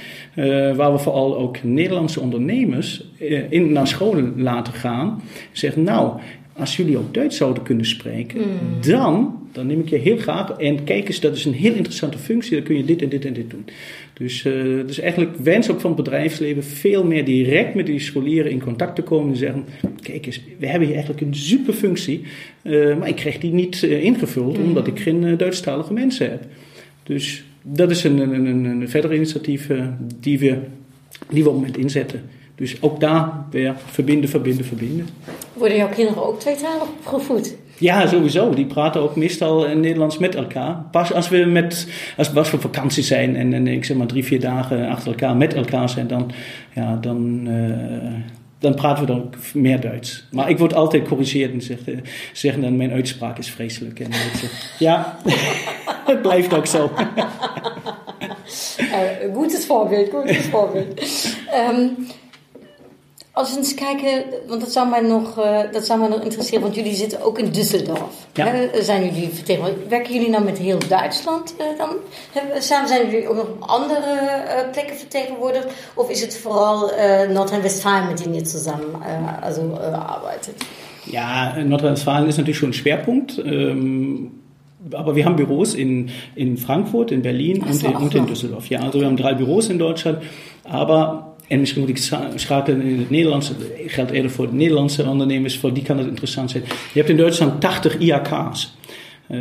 waar we vooral ook Nederlandse ondernemers in, naar scholen laten gaan. Zeggen, nou, als jullie ook Duits zouden kunnen spreken, mm. dan, dan neem ik je heel graag. En kijk eens, dat is een heel interessante functie, dan kun je dit en dit en dit doen. Dus, uh, dus eigenlijk wens ook van het bedrijfsleven veel meer direct met die scholieren in contact te komen en zeggen: Kijk eens, we hebben hier eigenlijk een super functie, uh, maar ik krijg die niet uh, ingevuld mm. omdat ik geen Duitsstalige mensen heb. Dus dat is een, een, een, een verder initiatief die, we, die we op het moment inzetten. Dus ook daar weer verbinden, verbinden, verbinden. Worden jouw kinderen ook tweetalig opgevoed? Ja, sowieso. Die praten ook meestal in Nederlands met elkaar. Pas als we met, als, we op vakantie zijn en, ik zeg maar drie, vier dagen achter elkaar met elkaar zijn, dan, ja, dan, uh, dan praten we dan meer Duits. Maar ik word altijd gecorrigeerd en zeg, uh, zeggen dan mijn uitspraak is vreselijk. En ik zeg, ja, het blijft ook zo. uh, gutes voorbeeld, gutes. Um, als we eens kijken, want dat zou mij nog, uh, dat zou mij nog interesseren, want jullie zitten ook in Düsseldorf. Ja. Hè? Zijn jullie vertegenwoordigd? Werken jullie nou met heel Duitsland uh, dan? Samen zijn jullie ook nog op andere uh, plekken vertegenwoordigd? Of is het vooral Nordrhein-Westfalen, met denen je zusammen also, arbeitet? Ja, Nordrhein-Westfalen ist natürlich schon ein Schwerpunkt. Ähm, aber wir haben Büros in, in Frankfurt, in Berlin und, in, und in Düsseldorf. Ja, also wir haben drei Büros in Deutschland. Aber En misschien moet ik schakelen in het Nederlands. geldt eerder voor de Nederlandse ondernemers. Voor die kan het interessant zijn. Je hebt in Duitsland 80 IAK's. Uh,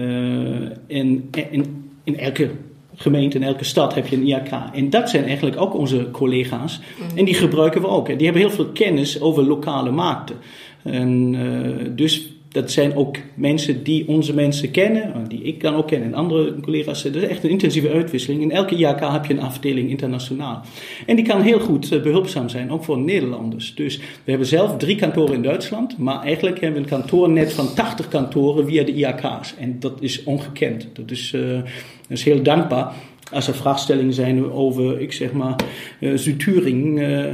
in, in, in elke gemeente, in elke stad heb je een IAK. En dat zijn eigenlijk ook onze collega's. Mm. En die gebruiken we ook. Die hebben heel veel kennis over lokale markten. En, uh, dus dat zijn ook mensen die onze mensen kennen, die ik dan ook ken en andere collega's. Dat is echt een intensieve uitwisseling. In elke IAK heb je een afdeling internationaal. En die kan heel goed eh, behulpzaam zijn, ook voor Nederlanders. Dus we hebben zelf drie kantoren in Duitsland, maar eigenlijk hebben we een kantoornet van 80 kantoren via de IAK's. En dat is ongekend. Dat is, uh, dat is heel dankbaar als er vraagstellingen zijn over, ik zeg maar, uh, Zuid-Turing. Uh,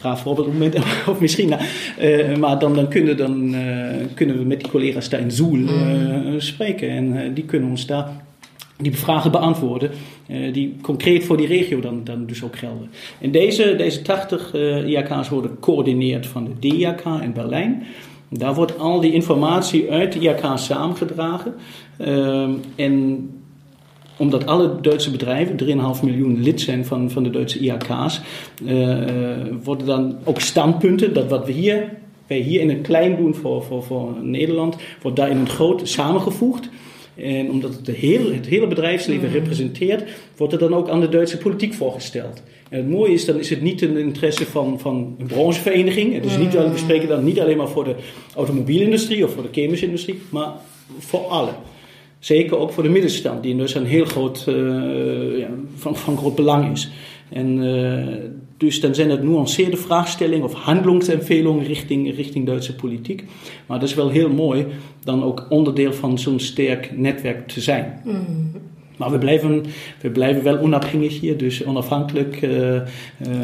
gaaf voorbeeld op het moment, of misschien, uh, maar dan, dan, kunnen, dan uh, kunnen we met die collega's daar in Zoel uh, spreken en die kunnen ons daar die vragen beantwoorden, die concreet voor die regio dan, dan dus ook gelden. En deze, deze 80 IAK's worden gecoördineerd van de DIAK in Berlijn. Daar wordt al die informatie uit de IAK samengedragen. en omdat alle Duitse bedrijven, 3,5 miljoen lid zijn van, van de Duitse IHK's, uh, worden dan ook standpunten, dat wat we hier, wij hier in het klein doen voor, voor, voor Nederland, wordt daar in het groot samengevoegd. En omdat het, de hele, het hele bedrijfsleven mm. representeert, wordt het dan ook aan de Duitse politiek voorgesteld. En het mooie is, dan is het niet een interesse van, van een branchevereniging. Het is niet, we spreken dan niet alleen maar voor de automobielindustrie of voor de chemische maar voor alle. Zeker ook voor de middenstand, die dus een heel groot, uh, ja, van, van groot belang is. En uh, dus dan zijn het nuanceerde vraagstellingen of handelingsempfehlingen richting, richting Duitse politiek. Maar dat is wel heel mooi dan ook onderdeel van zo'n sterk netwerk te zijn. Mm. Maar we blijven, we blijven wel onafhankelijk hier, dus onafhankelijk. Uh, uh,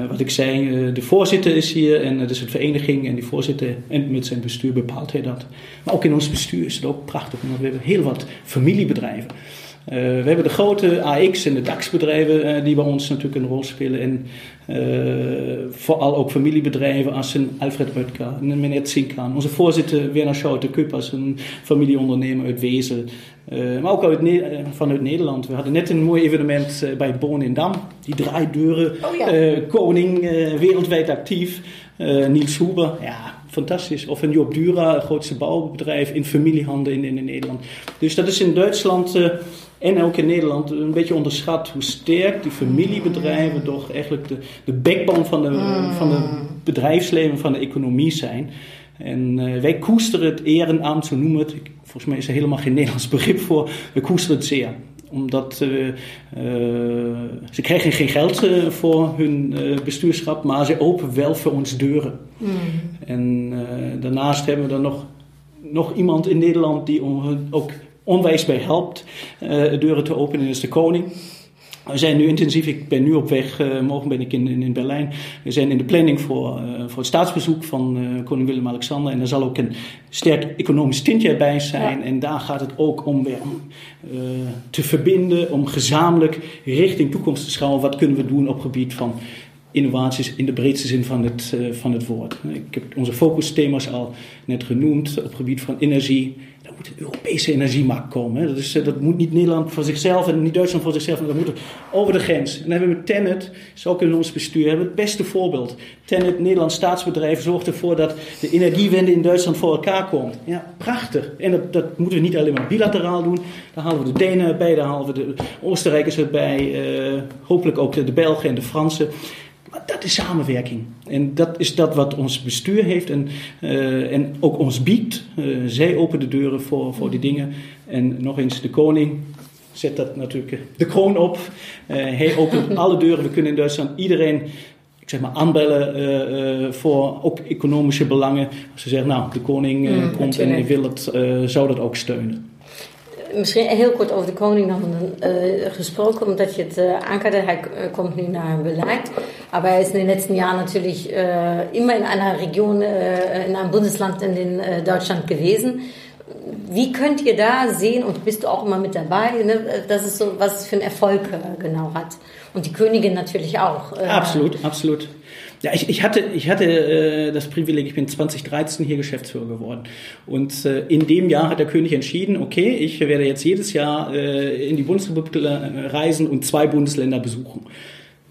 wat ik zei, uh, de voorzitter is hier en het is een vereniging en die voorzitter en met zijn bestuur bepaalt hij dat. Maar ook in ons bestuur is het ook prachtig, want we hebben heel wat familiebedrijven. We hebben de grote AX en de DAX-bedrijven die bij ons natuurlijk een rol spelen. En vooral ook familiebedrijven als een Alfred Rutger, een meneer Zinkan. Onze voorzitter Werner Schouten-Kuppers, een familieondernemer uit Wezel. maar ook uit ne vanuit Nederland. We hadden net een mooi evenement bij Boon in Dam. Die draaideuren, oh, ja. koning, wereldwijd actief. Niels Huber, ja, fantastisch. Of een Job Dura, het grootste bouwbedrijf in familiehanden in, in, in Nederland. Dus dat is in Duitsland en ook in Nederland een beetje onderschat hoe sterk die familiebedrijven toch eigenlijk de, de backbone van de, mm. van de bedrijfsleven, van de economie zijn. En uh, wij koesteren het ehrenamt, zo noemen we het. Volgens mij is er helemaal geen Nederlands begrip voor. We koesteren het zeer omdat uh, uh, ze krijgen geen geld voor hun bestuurschap, maar ze openen wel voor ons deuren. Mm. En daarnaast hebben we dan nog, nog iemand in Nederland die ook onwijs bij helpt deuren te openen, dat is de koning. We zijn nu intensief, ik ben nu op weg, uh, morgen ben ik in, in, in, Berlijn. We zijn in de planning voor, uh, voor het staatsbezoek van uh, koning Willem-Alexander. En er zal ook een sterk economisch tintje bij zijn. Ja. En daar gaat het ook om weer te verbinden, om gezamenlijk richting toekomst te schouwen. Wat kunnen we doen op gebied van innovaties in de breedste zin van het, van het woord. Ik heb onze focusthema's al net genoemd op gebied van energie, er moet een Europese energiemarkt komen. Dat, is, dat moet niet Nederland voor zichzelf en niet Duitsland voor zichzelf. Dat moet over de grens. En dan hebben we Tennet, zo ook in ons bestuur, hebben het beste voorbeeld. Tennet, Nederlands staatsbedrijf, zorgt ervoor dat de energiewende in Duitsland voor elkaar komt. Ja, prachtig. En dat, dat moeten we niet alleen maar bilateraal doen. Daar halen we de Denen bij, daar halen we de Oostenrijkers erbij. Uh, hopelijk ook de Belgen en de Fransen dat is samenwerking. En dat is dat wat ons bestuur heeft en, uh, en ook ons biedt. Uh, zij openen de deuren voor, voor die dingen. En nog eens, de koning zet dat natuurlijk de kroon op. Uh, hij opent alle deuren. We kunnen in Duitsland iedereen ik zeg maar, aanbellen voor ook economische belangen. Als ze zeggen, nou, de koning mm, komt en wil het, zou dat ook steunen misschien heel kort over de koning dan uh, gesproken, omdat je het uh, aankaarte. Hij uh, kommt nu naar Beleid. Aber er ist in den letzten Jahren natürlich immer in einer Region, in einem Bundesland in den, Deutschland gewesen. Wie könnt ihr da sehen, und bist du auch immer mit dabei, ne, dass es so was für einen Erfolg genau hat? Und die Königin natürlich auch. Absolut, absolut. Ja, ich, ich hatte, ich hatte äh, das Privileg, ich bin 2013 hier Geschäftsführer geworden. Und äh, in dem Jahr hat der König entschieden, okay, ich werde jetzt jedes Jahr äh, in die Bundesrepublik reisen und zwei Bundesländer besuchen.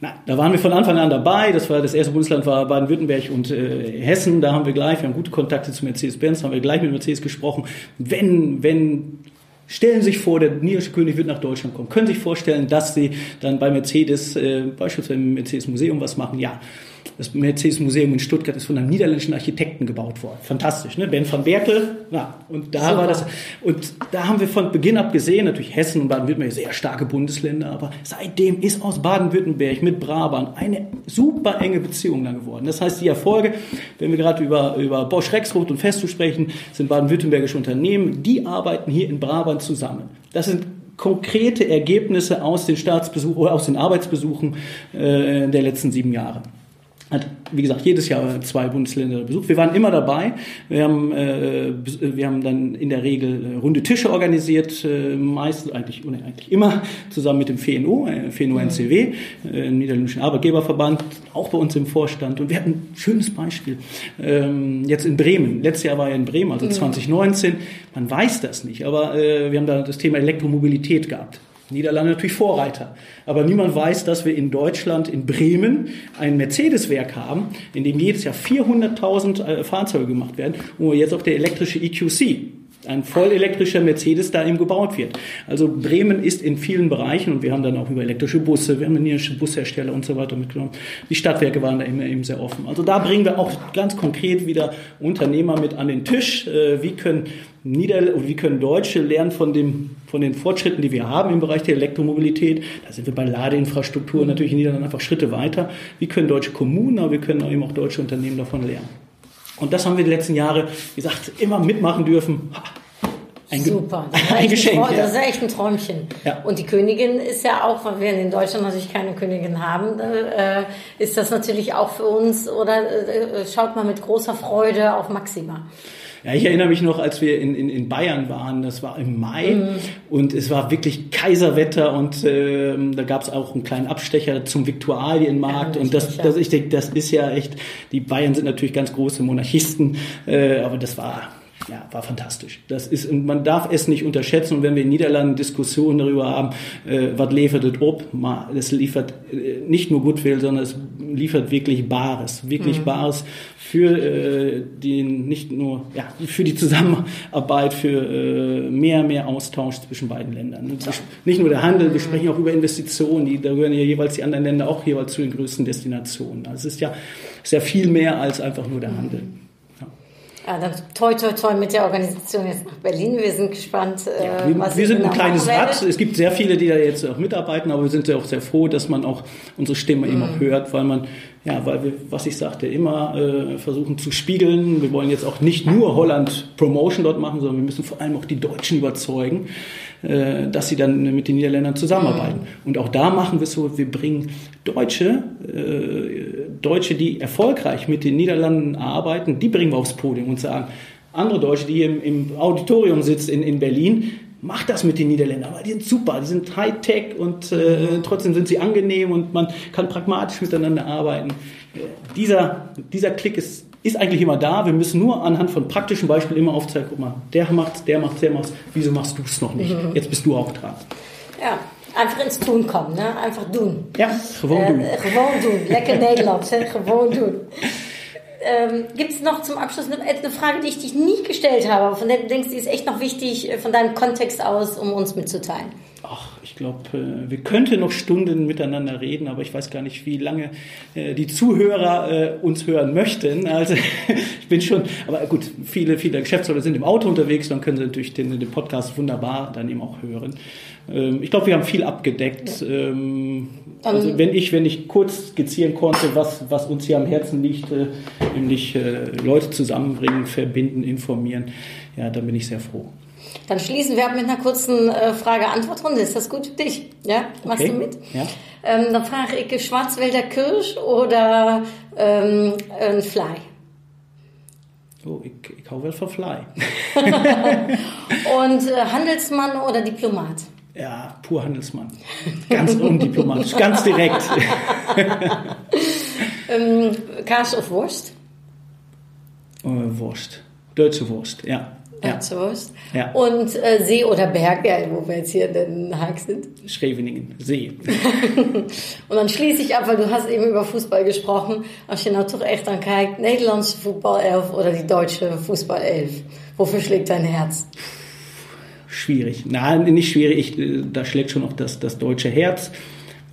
Na, da waren wir von Anfang an dabei. Das war das erste Bundesland war Baden-Württemberg und äh, Hessen. Da haben wir gleich, wir haben gute Kontakte zu Mercedes-Benz, haben wir gleich mit Mercedes gesprochen. Wenn, wenn Stellen Sie sich vor, der niederländische König wird nach Deutschland kommen. Können Sie sich vorstellen, dass Sie dann bei Mercedes, äh, beispielsweise im Mercedes Museum was machen? Ja. Das Mercedes Museum in Stuttgart ist von einem niederländischen Architekten gebaut worden. Fantastisch, ne? Ben van Berkel, ja. Und da Super. war das, und da haben wir von Beginn ab gesehen, natürlich Hessen und Baden-Württemberg sehr starke Bundesländer, aber seitdem ist aus Baden-Württemberg mit Brabant eine super enge Beziehung dann geworden. Das heißt, die Erfolge, wenn wir gerade über, über Bosch Rexroth und Festo sprechen, sind baden-württembergische Unternehmen, die arbeiten hier in Brabant zusammen. Das sind konkrete Ergebnisse aus den Staatsbesuchen oder aus den Arbeitsbesuchen äh, der letzten sieben Jahre hat, wie gesagt, jedes Jahr zwei Bundesländer besucht. Wir waren immer dabei. Wir haben, äh, wir haben dann in der Regel äh, runde Tische organisiert, äh, meistens eigentlich, eigentlich immer zusammen mit dem FNO, äh, FNO NCW, äh, Niederländischen Arbeitgeberverband, auch bei uns im Vorstand. Und wir hatten ein schönes Beispiel. Ähm, jetzt in Bremen. Letztes Jahr war ja in Bremen, also 2019. Man weiß das nicht, aber äh, wir haben da das Thema Elektromobilität gehabt. Niederlande natürlich Vorreiter. Aber niemand weiß, dass wir in Deutschland, in Bremen, ein Mercedes-Werk haben, in dem jedes Jahr 400.000 äh, Fahrzeuge gemacht werden, wo jetzt auch der elektrische EQC, ein vollelektrischer Mercedes da eben gebaut wird. Also Bremen ist in vielen Bereichen und wir haben dann auch über elektrische Busse, wir haben niederländische Bushersteller und so weiter mitgenommen. Die Stadtwerke waren da immer eben sehr offen. Also da bringen wir auch ganz konkret wieder Unternehmer mit an den Tisch. Äh, wie können Nieder wie können Deutsche lernen von, dem, von den Fortschritten, die wir haben im Bereich der Elektromobilität? Da sind wir bei Ladeinfrastruktur natürlich in Niederlanden einfach Schritte weiter. Wie können deutsche Kommunen, aber wie können eben auch deutsche Unternehmen davon lernen? Und das haben wir die letzten Jahre, wie gesagt, immer mitmachen dürfen. Ein Super, das ist, ein Geschenk, ein, das ist echt ein Träumchen. Ja. Und die Königin ist ja auch, weil wir in Deutschland natürlich keine Königin haben, äh, ist das natürlich auch für uns oder äh, schaut man mit großer Freude auf Maxima. Ja, ich erinnere mich noch, als wir in, in, in Bayern waren, das war im Mai mhm. und es war wirklich Kaiserwetter und äh, da gab es auch einen kleinen Abstecher zum Viktualienmarkt ja, und das, das, ich denke, das ist ja echt, die Bayern sind natürlich ganz große Monarchisten, äh, aber das war ja, war fantastisch. Das ist, und man darf es nicht unterschätzen. Und wenn wir in Niederlanden Diskussionen darüber haben, äh, was liefert es ob, das liefert äh, nicht nur Goodwill, sondern es liefert wirklich Bares, wirklich mhm. Bares für äh, den nicht nur ja für die Zusammenarbeit, für äh, mehr mehr Austausch zwischen beiden Ländern. Nicht nur der Handel, wir sprechen auch über Investitionen, die da gehören ja jeweils die anderen Länder auch jeweils zu den größten Destinationen. Also es ist ja sehr viel mehr als einfach nur der Handel. Ja, dann toi, toi, toi mit der Organisation jetzt nach Berlin. Wir sind gespannt, ja, wir, was wir sind genau ein kleines Rad. Es gibt sehr viele, die da jetzt auch mitarbeiten, aber wir sind ja auch sehr froh, dass man auch unsere Stimme mhm. eben auch hört, weil man, ja, weil wir, was ich sagte, immer äh, versuchen zu spiegeln. Wir wollen jetzt auch nicht nur Holland Promotion dort machen, sondern wir müssen vor allem auch die Deutschen überzeugen, äh, dass sie dann mit den Niederländern zusammenarbeiten. Mhm. Und auch da machen wir es so, wir bringen Deutsche, äh, Deutsche, die erfolgreich mit den Niederlanden arbeiten, die bringen wir aufs Podium und sagen, andere Deutsche, die im, im Auditorium sitzen in, in Berlin, macht das mit den Niederländern, weil die sind super, die sind Hightech und äh, trotzdem sind sie angenehm und man kann pragmatisch miteinander arbeiten. Dieser, dieser Klick ist ist eigentlich immer da. Wir müssen nur anhand von praktischen Beispielen immer aufzeigen, guck mal, der macht, der macht, der macht, wieso machst du es noch nicht? Mhm. Jetzt bist du auch dran. Ja, einfach ins Tun kommen, ne? einfach doen. Ja, gewoon äh, doen. gewoon doen, lekker Nederlands, hè? gewoon doen. Ähm, Gibt es noch zum Abschluss eine, eine, Frage, die ich dich nie gestellt habe, von der du denkst, die ist echt noch wichtig äh, von deinem Kontext aus, um uns mitzuteilen? Ach, ich glaube, äh, wir könnten noch Stunden miteinander reden, aber ich weiß gar nicht, wie lange äh, die Zuhörer uns hören möchten. Also ich bin schon, aber gut, viele, viele Geschäftsleute sind im Auto unterwegs, dann können sie natürlich den, den Podcast wunderbar dann eben auch hören. Ähm, ich glaube, wir haben viel abgedeckt. Ähm, also wenn ich, wenn ich kurz skizzieren konnte, was, was uns hier am Herzen liegt, nämlich Leute zusammenbringen, verbinden, informieren, ja, dann bin ich sehr froh. Dann schließen wir ab mit einer kurzen äh, Frage-Antwort-Runde. Ist das gut für dich? Ja? Machst okay. du mit? Ja. Ähm, dann frage ich Schwarzwälder Kirsch oder ähm, ein Fly? Oh, ich, ich hau wel von Fly. Und äh, Handelsmann oder Diplomat? Ja, pur Handelsmann. Ganz undiplomatisch, ganz direkt. ähm, Kaas of Wurst? Uh, Wurst. Deutsche Wurst, ja. Ja. Wurst. Ja. Und äh, See oder Berg, ja, wo wir jetzt hier in Den Haag sind? Scheveningen, See. und dann schließe ich ab, weil du hast eben über Fußball gesprochen. Als je nou toch echt aan kijkt, Nederlandse voetbalelf oder die deutsche Fußballelf, wofür schlägt dein Herz? Schwierig. Nein, nicht schwierig. Da schlägt schon auch das, das deutsche Herz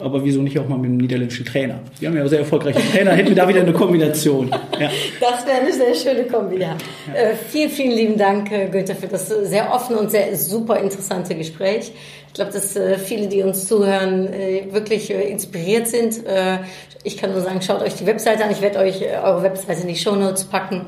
aber wieso nicht auch mal mit dem niederländischen Trainer? Wir haben ja sehr erfolgreiche Trainer, hätten wir da wieder eine Kombination. Ja. Das wäre eine sehr schöne Kombi, ja. ja. Äh, vielen, vielen lieben Dank, äh, Günther, für das sehr offene und sehr super interessante Gespräch. Ich glaube, dass äh, viele, die uns zuhören, äh, wirklich äh, inspiriert sind. Äh, ich kann nur sagen, schaut euch die Webseite an. Ich werde euch äh, eure Webseite in die Show Notes packen,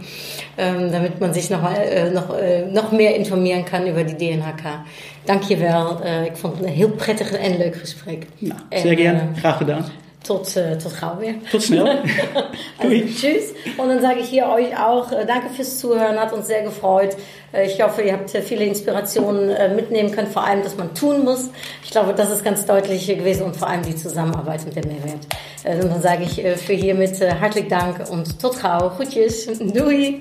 ähm, damit man sich noch, mal, äh, noch, noch mehr informieren kann über die DNHK. Dankjewel. Uh, ik vond het een heel prettig en leuk gesprek. Nou, zeer gerne. Graag gedaan. Tot, uh, tot gauw weer. Tot snel. also, tschüss. Und dann sage ich hier euch auch äh, danke fürs Zuhören, hat uns sehr gefreut. Äh, ich hoffe, ihr habt viele Inspirationen äh, mitnehmen können, vor allem, dass man tun muss. Ich glaube, das ist ganz deutlich gewesen und vor allem die Zusammenarbeit und der Mehrwert. Äh, und dann sage ich äh, für hiermit äh, hartelijk Dank und tot gauw. Goedjes. Doei.